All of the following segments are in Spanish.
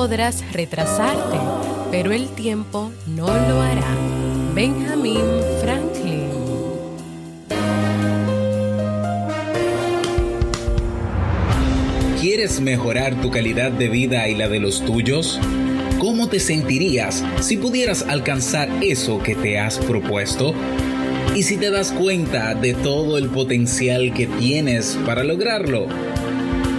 podrás retrasarte, pero el tiempo no lo hará. Benjamin Franklin. ¿Quieres mejorar tu calidad de vida y la de los tuyos? ¿Cómo te sentirías si pudieras alcanzar eso que te has propuesto? ¿Y si te das cuenta de todo el potencial que tienes para lograrlo?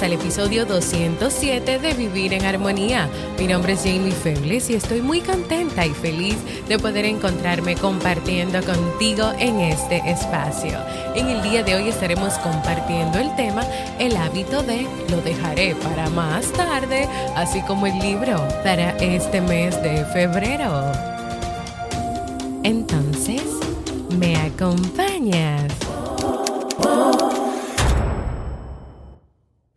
Al episodio 207 de Vivir en Armonía. Mi nombre es Jamie Febles y estoy muy contenta y feliz de poder encontrarme compartiendo contigo en este espacio. En el día de hoy estaremos compartiendo el tema El hábito de lo dejaré para más tarde, así como el libro para este mes de febrero. Entonces, ¿me acompañas?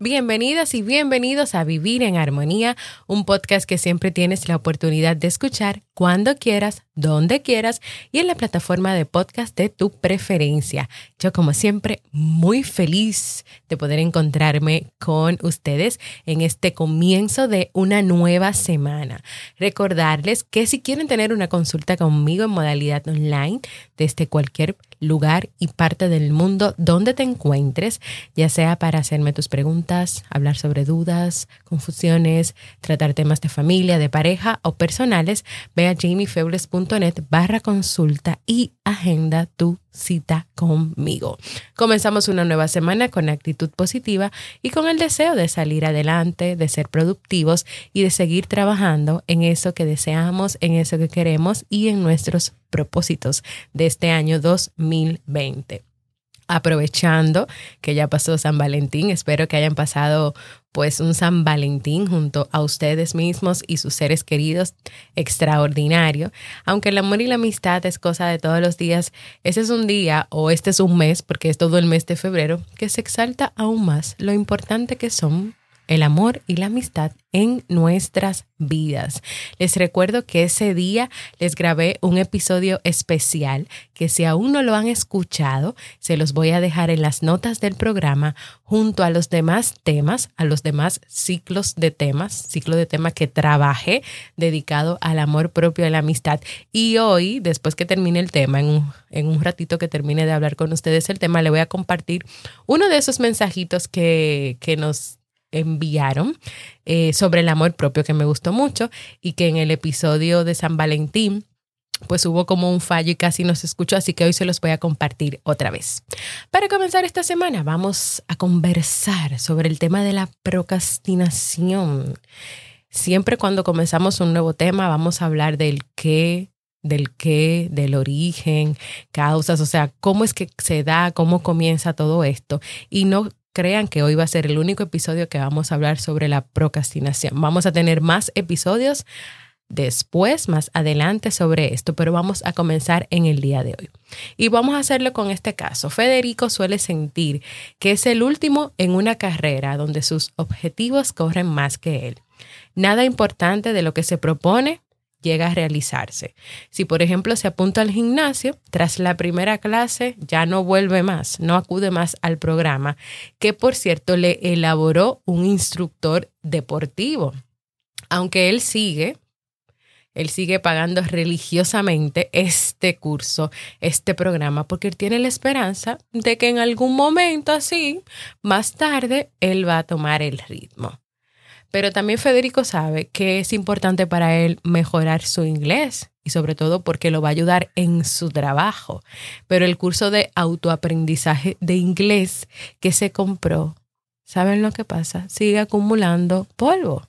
Bienvenidas y bienvenidos a Vivir en Armonía, un podcast que siempre tienes la oportunidad de escuchar cuando quieras, donde quieras y en la plataforma de podcast de tu preferencia. Yo como siempre muy feliz de poder encontrarme con ustedes en este comienzo de una nueva semana. Recordarles que si quieren tener una consulta conmigo en modalidad online desde cualquier lugar y parte del mundo donde te encuentres, ya sea para hacerme tus preguntas, hablar sobre dudas, confusiones, tratar temas de familia, de pareja o personales, ve a jamiefebles.net barra consulta y agenda tu cita conmigo. Comenzamos una nueva semana con actitud positiva y con el deseo de salir adelante, de ser productivos y de seguir trabajando en eso que deseamos, en eso que queremos y en nuestros propósitos de este año 2020 aprovechando que ya pasó San Valentín, espero que hayan pasado pues un San Valentín junto a ustedes mismos y sus seres queridos extraordinario. Aunque el amor y la amistad es cosa de todos los días, ese es un día o este es un mes, porque es todo el mes de febrero, que se exalta aún más lo importante que son el amor y la amistad en nuestras vidas. Les recuerdo que ese día les grabé un episodio especial que si aún no lo han escuchado, se los voy a dejar en las notas del programa junto a los demás temas, a los demás ciclos de temas, ciclo de temas que trabajé dedicado al amor propio y la amistad. Y hoy, después que termine el tema, en un, en un ratito que termine de hablar con ustedes el tema, le voy a compartir uno de esos mensajitos que, que nos enviaron eh, sobre el amor propio que me gustó mucho y que en el episodio de San Valentín pues hubo como un fallo y casi no se escuchó, así que hoy se los voy a compartir otra vez. Para comenzar esta semana vamos a conversar sobre el tema de la procrastinación. Siempre cuando comenzamos un nuevo tema vamos a hablar del qué, del qué, del origen, causas, o sea, cómo es que se da, cómo comienza todo esto. Y no crean que hoy va a ser el único episodio que vamos a hablar sobre la procrastinación. Vamos a tener más episodios después, más adelante sobre esto, pero vamos a comenzar en el día de hoy. Y vamos a hacerlo con este caso. Federico suele sentir que es el último en una carrera donde sus objetivos corren más que él. Nada importante de lo que se propone llega a realizarse. Si, por ejemplo, se apunta al gimnasio, tras la primera clase ya no vuelve más, no acude más al programa, que por cierto le elaboró un instructor deportivo. Aunque él sigue, él sigue pagando religiosamente este curso, este programa, porque él tiene la esperanza de que en algún momento así, más tarde, él va a tomar el ritmo. Pero también Federico sabe que es importante para él mejorar su inglés y sobre todo porque lo va a ayudar en su trabajo. Pero el curso de autoaprendizaje de inglés que se compró, ¿saben lo que pasa? Sigue acumulando polvo.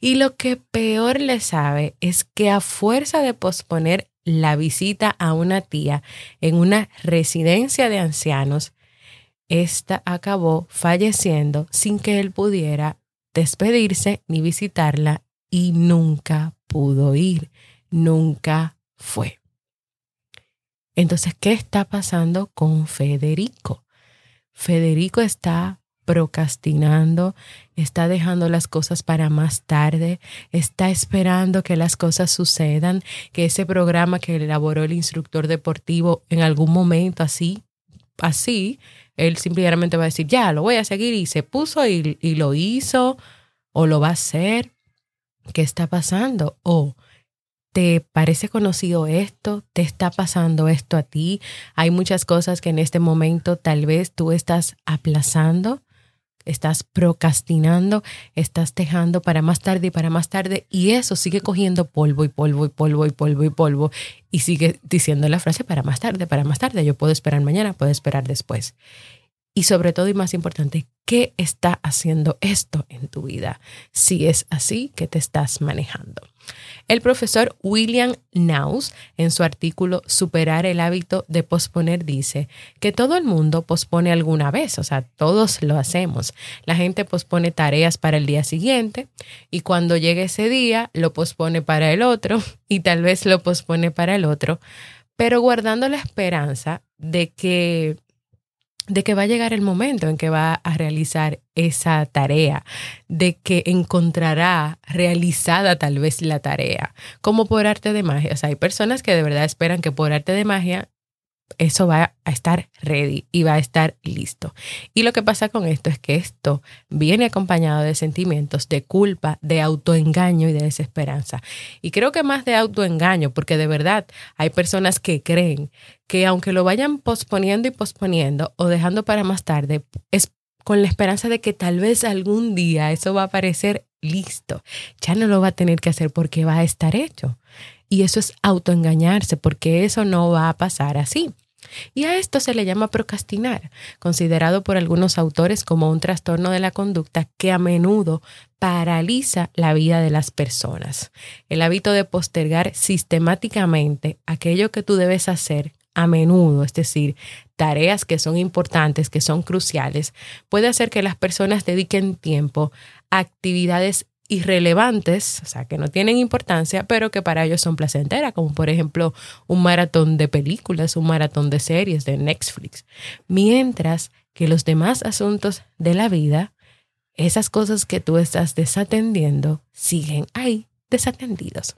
Y lo que peor le sabe es que a fuerza de posponer la visita a una tía en una residencia de ancianos, esta acabó falleciendo sin que él pudiera despedirse ni visitarla y nunca pudo ir, nunca fue. Entonces, ¿qué está pasando con Federico? Federico está procrastinando, está dejando las cosas para más tarde, está esperando que las cosas sucedan, que ese programa que elaboró el instructor deportivo en algún momento así, así, él simplemente va a decir, ya, lo voy a seguir y se puso y, lo hizo o lo va a hacer. ¿Qué está pasando? O ¿Te parece conocido esto? ¿Te está pasando esto a ti? Hay muchas cosas que en este momento tal vez tú estás aplazando estás procrastinando, estás dejando para más tarde y para más tarde y eso sigue cogiendo polvo y polvo y polvo y polvo y polvo y sigue diciendo la frase para más tarde, para más tarde, yo puedo esperar mañana, puedo esperar después. Y sobre todo y más importante, ¿qué está haciendo esto en tu vida? Si es así, ¿qué te estás manejando? El profesor William Naus, en su artículo Superar el hábito de posponer, dice que todo el mundo pospone alguna vez, o sea, todos lo hacemos. La gente pospone tareas para el día siguiente y cuando llegue ese día lo pospone para el otro y tal vez lo pospone para el otro, pero guardando la esperanza de que de que va a llegar el momento en que va a realizar esa tarea, de que encontrará realizada tal vez la tarea, como por arte de magia. O sea, hay personas que de verdad esperan que por arte de magia eso va a estar ready y va a estar listo. Y lo que pasa con esto es que esto viene acompañado de sentimientos de culpa, de autoengaño y de desesperanza. Y creo que más de autoengaño, porque de verdad hay personas que creen que aunque lo vayan posponiendo y posponiendo o dejando para más tarde, es con la esperanza de que tal vez algún día eso va a aparecer listo. Ya no lo va a tener que hacer porque va a estar hecho. Y eso es autoengañarse porque eso no va a pasar así. Y a esto se le llama procrastinar, considerado por algunos autores como un trastorno de la conducta que a menudo paraliza la vida de las personas. El hábito de postergar sistemáticamente aquello que tú debes hacer a menudo, es decir, tareas que son importantes, que son cruciales, puede hacer que las personas dediquen tiempo a actividades irrelevantes, o sea, que no tienen importancia, pero que para ellos son placenteras, como por ejemplo un maratón de películas, un maratón de series de Netflix. Mientras que los demás asuntos de la vida, esas cosas que tú estás desatendiendo, siguen ahí desatendidos.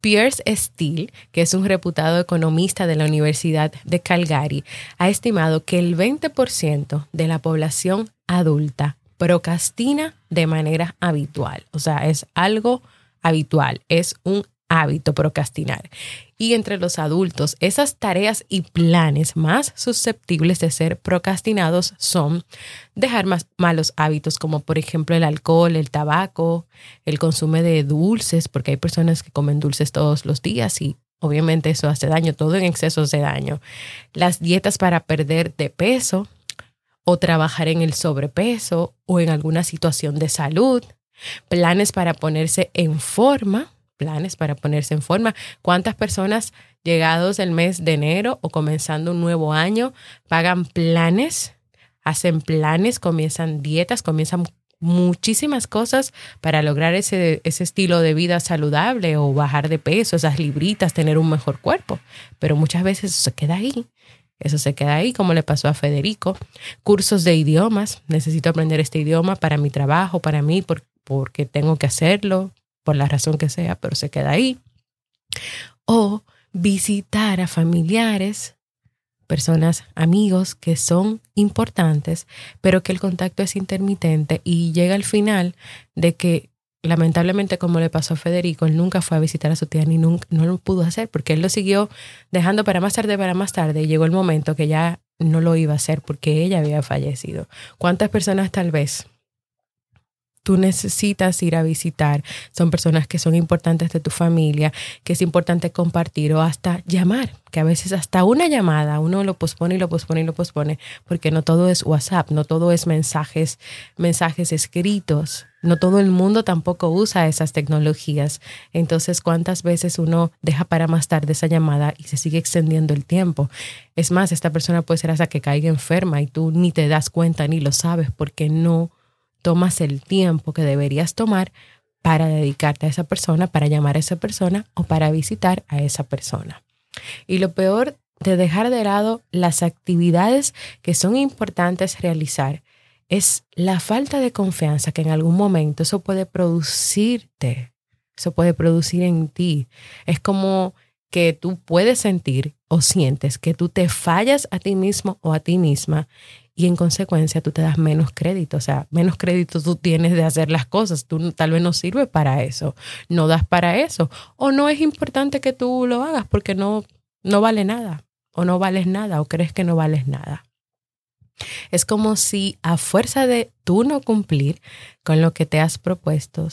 Pierce Steele, que es un reputado economista de la Universidad de Calgary, ha estimado que el 20% de la población adulta procrastina de manera habitual. O sea, es algo habitual, es un hábito procrastinar. Y entre los adultos, esas tareas y planes más susceptibles de ser procrastinados son dejar más malos hábitos como por ejemplo el alcohol, el tabaco, el consumo de dulces, porque hay personas que comen dulces todos los días y obviamente eso hace daño, todo en exceso hace daño. Las dietas para perder de peso, o trabajar en el sobrepeso o en alguna situación de salud, planes para ponerse en forma, planes para ponerse en forma. ¿Cuántas personas llegados el mes de enero o comenzando un nuevo año pagan planes, hacen planes, comienzan dietas, comienzan muchísimas cosas para lograr ese, ese estilo de vida saludable o bajar de peso, esas libritas, tener un mejor cuerpo? Pero muchas veces se queda ahí eso se queda ahí, como le pasó a Federico. Cursos de idiomas. Necesito aprender este idioma para mi trabajo, para mí, porque tengo que hacerlo, por la razón que sea, pero se queda ahí. O visitar a familiares, personas, amigos que son importantes, pero que el contacto es intermitente y llega al final de que lamentablemente como le pasó a Federico, él nunca fue a visitar a su tía ni nunca, no lo pudo hacer porque él lo siguió dejando para más tarde, para más tarde y llegó el momento que ya no lo iba a hacer porque ella había fallecido. ¿Cuántas personas tal vez tú necesitas ir a visitar, son personas que son importantes de tu familia, que es importante compartir o hasta llamar, que a veces hasta una llamada uno lo pospone y lo pospone y lo pospone, porque no todo es WhatsApp, no todo es mensajes, mensajes escritos, no todo el mundo tampoco usa esas tecnologías. Entonces, ¿cuántas veces uno deja para más tarde esa llamada y se sigue extendiendo el tiempo? Es más, esta persona puede ser hasta que caiga enferma y tú ni te das cuenta ni lo sabes porque no tomas el tiempo que deberías tomar para dedicarte a esa persona, para llamar a esa persona o para visitar a esa persona. Y lo peor de dejar de lado las actividades que son importantes realizar es la falta de confianza que en algún momento eso puede producirte, eso puede producir en ti. Es como que tú puedes sentir o sientes que tú te fallas a ti mismo o a ti misma y en consecuencia tú te das menos crédito, o sea, menos crédito tú tienes de hacer las cosas, tú tal vez no sirve para eso, no das para eso, o no es importante que tú lo hagas porque no, no vale nada, o no vales nada, o crees que no vales nada. Es como si a fuerza de tú no cumplir con lo que te has propuesto,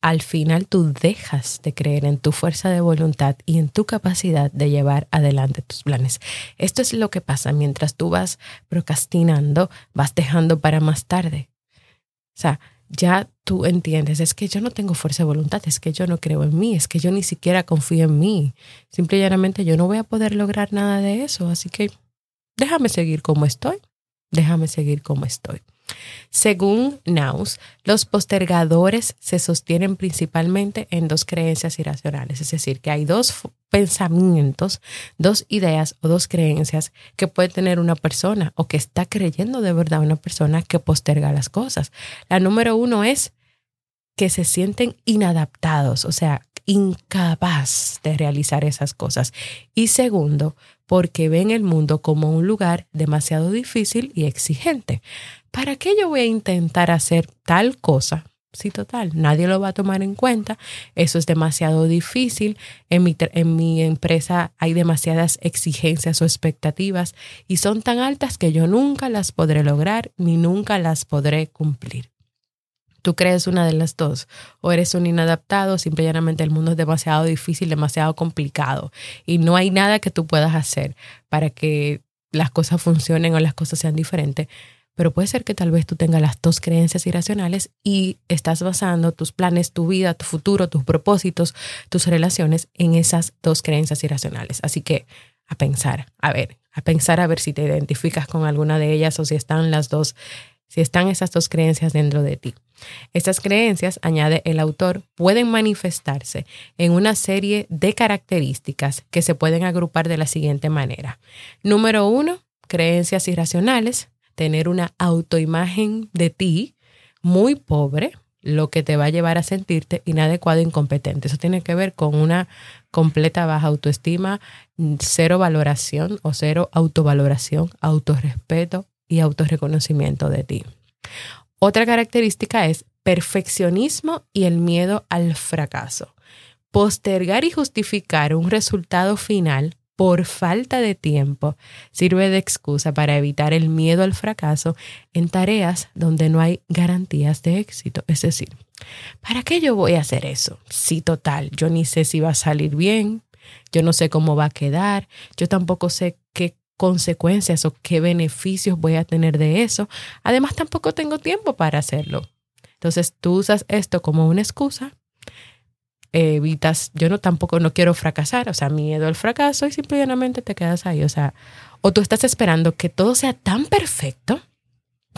al final tú dejas de creer en tu fuerza de voluntad y en tu capacidad de llevar adelante tus planes. Esto es lo que pasa mientras tú vas procrastinando, vas dejando para más tarde. O sea, ya tú entiendes, es que yo no tengo fuerza de voluntad, es que yo no creo en mí, es que yo ni siquiera confío en mí. Simple y llanamente yo no voy a poder lograr nada de eso, así que déjame seguir como estoy, déjame seguir como estoy. Según Naus, los postergadores se sostienen principalmente en dos creencias irracionales, es decir, que hay dos pensamientos, dos ideas o dos creencias que puede tener una persona o que está creyendo de verdad una persona que posterga las cosas. La número uno es que se sienten inadaptados, o sea, incapaz de realizar esas cosas. Y segundo, porque ven el mundo como un lugar demasiado difícil y exigente. ¿Para qué yo voy a intentar hacer tal cosa? Sí, total, nadie lo va a tomar en cuenta. Eso es demasiado difícil. En mi, en mi empresa hay demasiadas exigencias o expectativas y son tan altas que yo nunca las podré lograr ni nunca las podré cumplir. Tú crees una de las dos, o eres un inadaptado, simplemente el mundo es demasiado difícil, demasiado complicado y no hay nada que tú puedas hacer para que las cosas funcionen o las cosas sean diferentes pero puede ser que tal vez tú tengas las dos creencias irracionales y estás basando tus planes, tu vida, tu futuro, tus propósitos, tus relaciones en esas dos creencias irracionales. Así que a pensar, a ver, a pensar a ver si te identificas con alguna de ellas o si están las dos, si están esas dos creencias dentro de ti. Estas creencias, añade el autor, pueden manifestarse en una serie de características que se pueden agrupar de la siguiente manera. Número uno, creencias irracionales tener una autoimagen de ti muy pobre, lo que te va a llevar a sentirte inadecuado e incompetente. Eso tiene que ver con una completa baja autoestima, cero valoración o cero autovaloración, autorrespeto y autorreconocimiento de ti. Otra característica es perfeccionismo y el miedo al fracaso. Postergar y justificar un resultado final por falta de tiempo sirve de excusa para evitar el miedo al fracaso en tareas donde no hay garantías de éxito. Es decir, ¿para qué yo voy a hacer eso? Sí, total, yo ni sé si va a salir bien, yo no sé cómo va a quedar, yo tampoco sé qué consecuencias o qué beneficios voy a tener de eso. Además, tampoco tengo tiempo para hacerlo. Entonces, tú usas esto como una excusa evitas, yo no tampoco no quiero fracasar, o sea, miedo al fracaso y simplemente te quedas ahí, o sea, o tú estás esperando que todo sea tan perfecto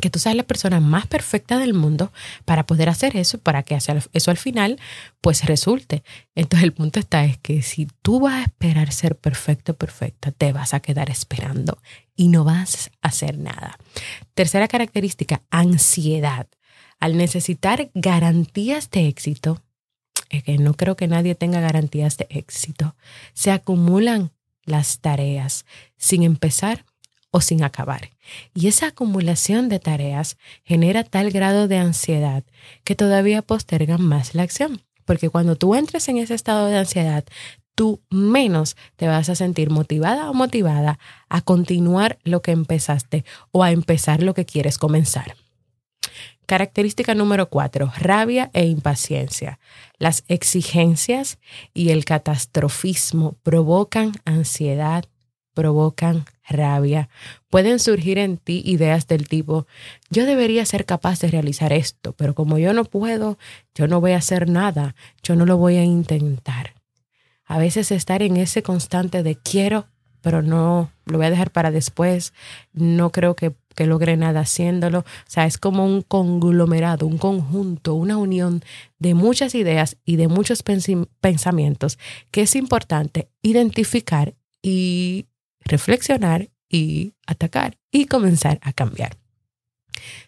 que tú seas la persona más perfecta del mundo para poder hacer eso, para que eso al final pues resulte. Entonces el punto está es que si tú vas a esperar ser perfecto, perfecta, te vas a quedar esperando y no vas a hacer nada. Tercera característica, ansiedad. Al necesitar garantías de éxito, que no creo que nadie tenga garantías de éxito. Se acumulan las tareas sin empezar o sin acabar. Y esa acumulación de tareas genera tal grado de ansiedad que todavía postergan más la acción. Porque cuando tú entres en ese estado de ansiedad, tú menos te vas a sentir motivada o motivada a continuar lo que empezaste o a empezar lo que quieres comenzar. Característica número cuatro, rabia e impaciencia. Las exigencias y el catastrofismo provocan ansiedad, provocan rabia. Pueden surgir en ti ideas del tipo, yo debería ser capaz de realizar esto, pero como yo no puedo, yo no voy a hacer nada, yo no lo voy a intentar. A veces estar en ese constante de quiero, pero no, lo voy a dejar para después, no creo que, que logre nada haciéndolo. O sea, es como un conglomerado, un conjunto, una unión de muchas ideas y de muchos pensamientos que es importante identificar y reflexionar y atacar y comenzar a cambiar.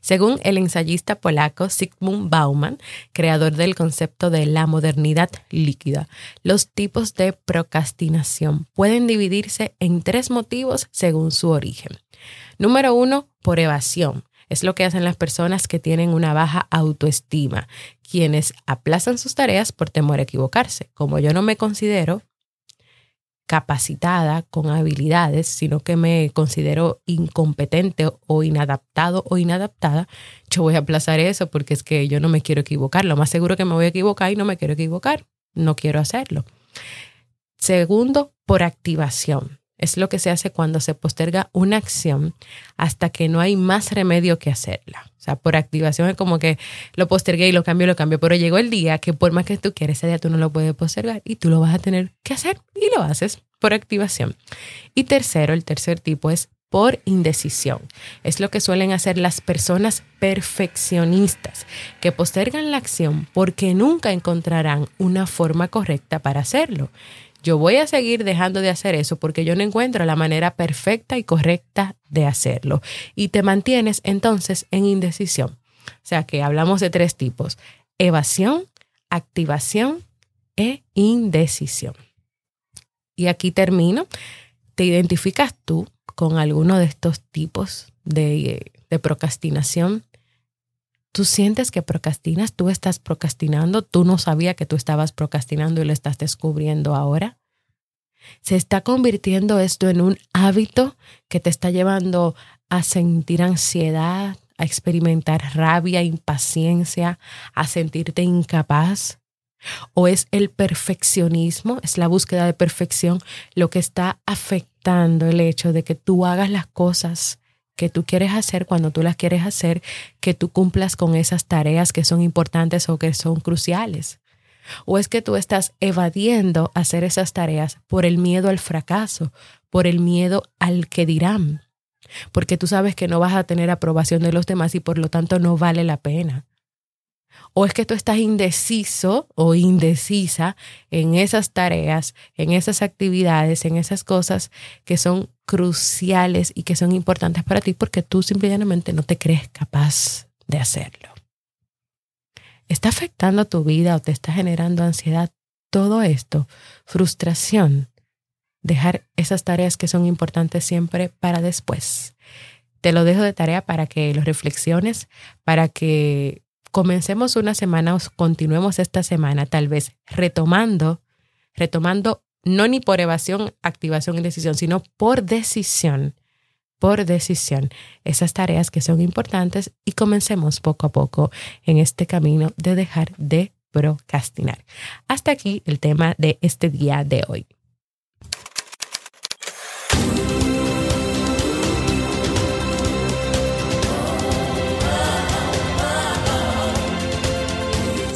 Según el ensayista polaco Sigmund Bauman, creador del concepto de la modernidad líquida, los tipos de procrastinación pueden dividirse en tres motivos según su origen. Número uno, por evasión. Es lo que hacen las personas que tienen una baja autoestima, quienes aplazan sus tareas por temor a equivocarse. Como yo no me considero capacitada, con habilidades, sino que me considero incompetente o inadaptado o inadaptada, yo voy a aplazar eso porque es que yo no me quiero equivocar. Lo más seguro que me voy a equivocar y no me quiero equivocar. No quiero hacerlo. Segundo, por activación. Es lo que se hace cuando se posterga una acción hasta que no hay más remedio que hacerla. O sea, por activación es como que lo postergué y lo cambio, lo cambio, pero llegó el día que por más que tú quieres, ese día tú no lo puedes postergar y tú lo vas a tener que hacer y lo haces por activación. Y tercero, el tercer tipo es por indecisión. Es lo que suelen hacer las personas perfeccionistas, que postergan la acción porque nunca encontrarán una forma correcta para hacerlo. Yo voy a seguir dejando de hacer eso porque yo no encuentro la manera perfecta y correcta de hacerlo. Y te mantienes entonces en indecisión. O sea que hablamos de tres tipos, evasión, activación e indecisión. Y aquí termino. ¿Te identificas tú con alguno de estos tipos de, de procrastinación? Tú sientes que procrastinas, tú estás procrastinando, tú no sabías que tú estabas procrastinando y lo estás descubriendo ahora. Se está convirtiendo esto en un hábito que te está llevando a sentir ansiedad, a experimentar rabia, impaciencia, a sentirte incapaz. ¿O es el perfeccionismo, es la búsqueda de perfección lo que está afectando el hecho de que tú hagas las cosas que tú quieres hacer cuando tú las quieres hacer, que tú cumplas con esas tareas que son importantes o que son cruciales. ¿O es que tú estás evadiendo hacer esas tareas por el miedo al fracaso, por el miedo al que dirán? Porque tú sabes que no vas a tener aprobación de los demás y por lo tanto no vale la pena. ¿O es que tú estás indeciso o indecisa en esas tareas, en esas actividades, en esas cosas que son cruciales y que son importantes para ti porque tú simplemente no te crees capaz de hacerlo? ¿Está afectando tu vida o te está generando ansiedad? Todo esto, frustración, dejar esas tareas que son importantes siempre para después. Te lo dejo de tarea para que lo reflexiones, para que comencemos una semana o continuemos esta semana tal vez retomando, retomando no ni por evasión, activación y decisión, sino por decisión, por decisión, esas tareas que son importantes y comencemos poco a poco en este camino de dejar de procrastinar. Hasta aquí el tema de este día de hoy.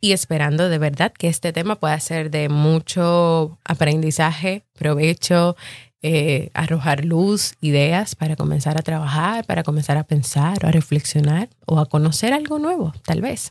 Y esperando de verdad que este tema pueda ser de mucho aprendizaje, provecho, eh, arrojar luz, ideas para comenzar a trabajar, para comenzar a pensar o a reflexionar o a conocer algo nuevo, tal vez.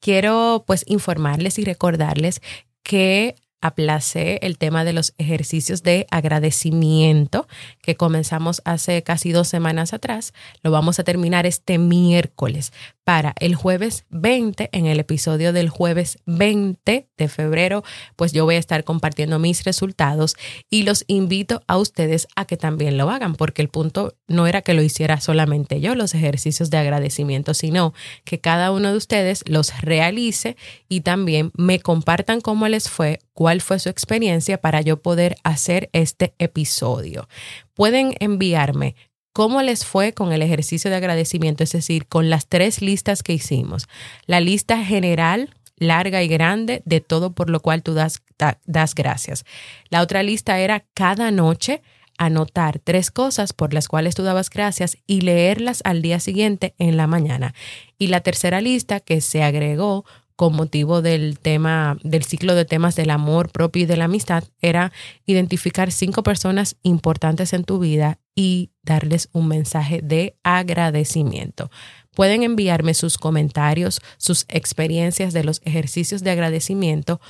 Quiero pues informarles y recordarles que aplacé el tema de los ejercicios de agradecimiento que comenzamos hace casi dos semanas atrás. Lo vamos a terminar este miércoles para el jueves 20, en el episodio del jueves 20 de febrero, pues yo voy a estar compartiendo mis resultados y los invito a ustedes a que también lo hagan, porque el punto no era que lo hiciera solamente yo, los ejercicios de agradecimiento, sino que cada uno de ustedes los realice y también me compartan cómo les fue, cuál fue su experiencia para yo poder hacer este episodio. Pueden enviarme cómo les fue con el ejercicio de agradecimiento, es decir, con las tres listas que hicimos. La lista general, larga y grande, de todo por lo cual tú das, das gracias. La otra lista era cada noche anotar tres cosas por las cuales tú dabas gracias y leerlas al día siguiente en la mañana. Y la tercera lista que se agregó con motivo del tema, del ciclo de temas del amor propio y de la amistad, era identificar cinco personas importantes en tu vida y darles un mensaje de agradecimiento. Pueden enviarme sus comentarios, sus experiencias de los ejercicios de agradecimiento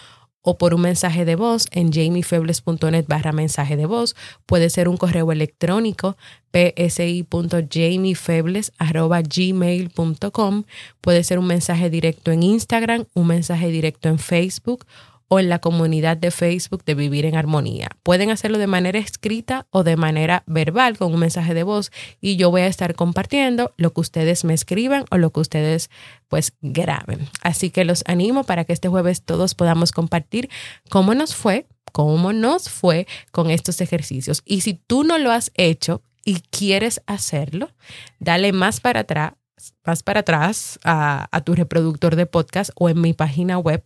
o por un mensaje de voz en jamiefebles.net barra mensaje de voz. Puede ser un correo electrónico psi.jamiefebles.gmail.com. Puede ser un mensaje directo en Instagram, un mensaje directo en Facebook o en la comunidad de Facebook de Vivir en Armonía. Pueden hacerlo de manera escrita o de manera verbal con un mensaje de voz y yo voy a estar compartiendo lo que ustedes me escriban o lo que ustedes pues graben. Así que los animo para que este jueves todos podamos compartir cómo nos fue, cómo nos fue con estos ejercicios. Y si tú no lo has hecho y quieres hacerlo, dale más para atrás más para atrás a, a, tu reproductor de podcast o en mi página web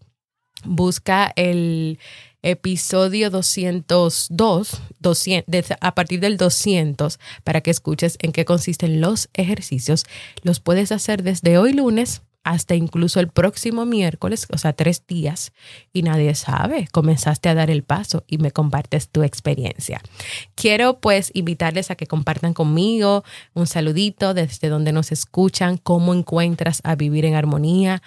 busca el episodio 202, 200, a partir del 200, para que escuches en qué consisten los ejercicios. Los puedes hacer desde hoy lunes hasta incluso el próximo miércoles, o sea, tres días, y nadie sabe, comenzaste a dar el paso y me compartes tu experiencia. Quiero pues invitarles a que compartan conmigo un saludito desde donde nos escuchan, cómo encuentras a vivir en armonía,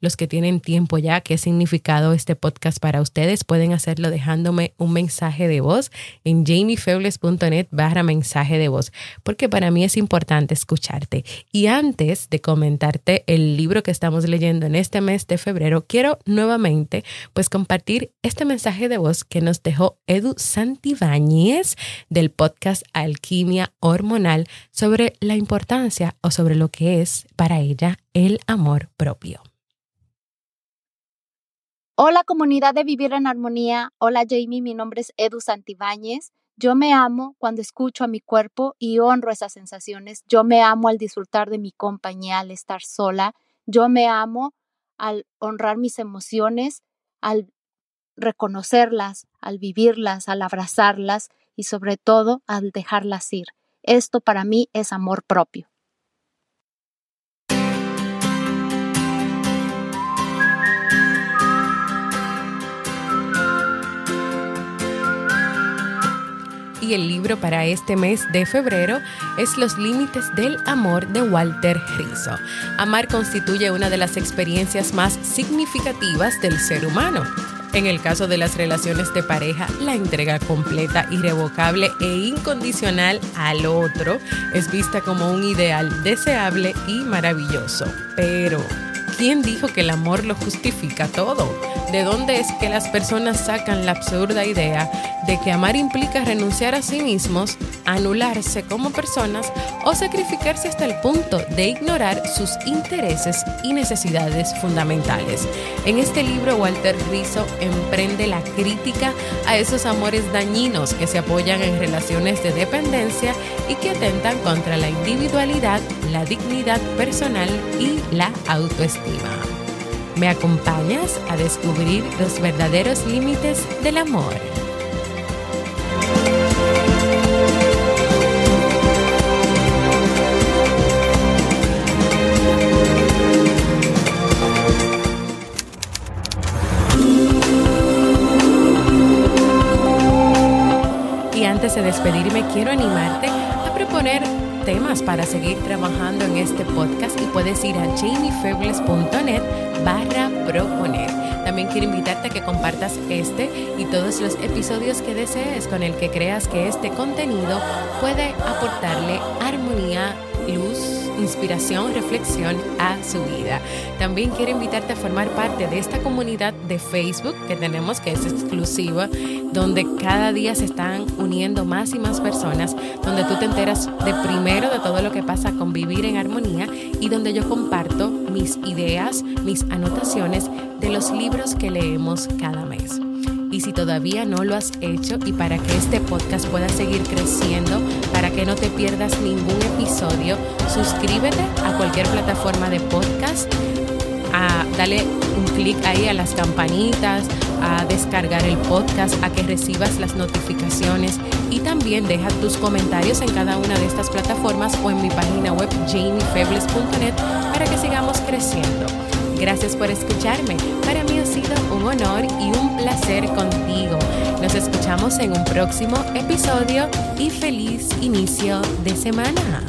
los que tienen tiempo ya, qué significado este podcast para ustedes, pueden hacerlo dejándome un mensaje de voz en jamiefebles.net barra mensaje de voz, porque para mí es importante escucharte. Y antes de comentarte el libro que estamos leyendo en este mes de febrero, quiero nuevamente pues compartir este mensaje de voz que nos dejó Edu Santibáñez del podcast Alquimia Hormonal sobre la importancia o sobre lo que es para ella el amor propio. Hola comunidad de Vivir en Armonía. Hola Jamie, mi nombre es Edu Santibáñez. Yo me amo cuando escucho a mi cuerpo y honro esas sensaciones. Yo me amo al disfrutar de mi compañía, al estar sola. Yo me amo al honrar mis emociones, al reconocerlas, al vivirlas, al abrazarlas y sobre todo al dejarlas ir. Esto para mí es amor propio. Y el libro para este mes de febrero es Los Límites del Amor de Walter Rizzo. Amar constituye una de las experiencias más significativas del ser humano. En el caso de las relaciones de pareja, la entrega completa, irrevocable e incondicional al otro es vista como un ideal deseable y maravilloso. Pero, ¿quién dijo que el amor lo justifica todo? ¿De dónde es que las personas sacan la absurda idea de que amar implica renunciar a sí mismos, anularse como personas o sacrificarse hasta el punto de ignorar sus intereses y necesidades fundamentales? En este libro, Walter Rizzo emprende la crítica a esos amores dañinos que se apoyan en relaciones de dependencia y que atentan contra la individualidad, la dignidad personal y la autoestima. ¿Me acompañas a descubrir los verdaderos límites del amor? Y antes de despedirme, quiero animarte a proponer temas para seguir trabajando en este podcast y puedes ir a jamiefebles.net barra proponer. También quiero invitarte a que compartas este y todos los episodios que desees con el que creas que este contenido puede aportarle armonía, luz, inspiración, reflexión a su vida. También quiero invitarte a formar parte de esta comunidad de Facebook que tenemos, que es exclusiva, donde cada día se están uniendo más y más personas, donde tú te enteras de primero de todo lo que pasa con vivir en armonía y donde yo comparto mis ideas, mis anotaciones de los libros que leemos cada mes. Y si todavía no lo has hecho y para que este podcast pueda seguir creciendo, para que no te pierdas ningún episodio, suscríbete a cualquier plataforma de podcast, a, dale un clic ahí a las campanitas, a descargar el podcast, a que recibas las notificaciones y también deja tus comentarios en cada una de estas plataformas o en mi página web jamiefebles.net para que sigamos creciendo. Gracias por escucharme. Para mí ha sido un honor y un placer contigo. Nos escuchamos en un próximo episodio y feliz inicio de semana.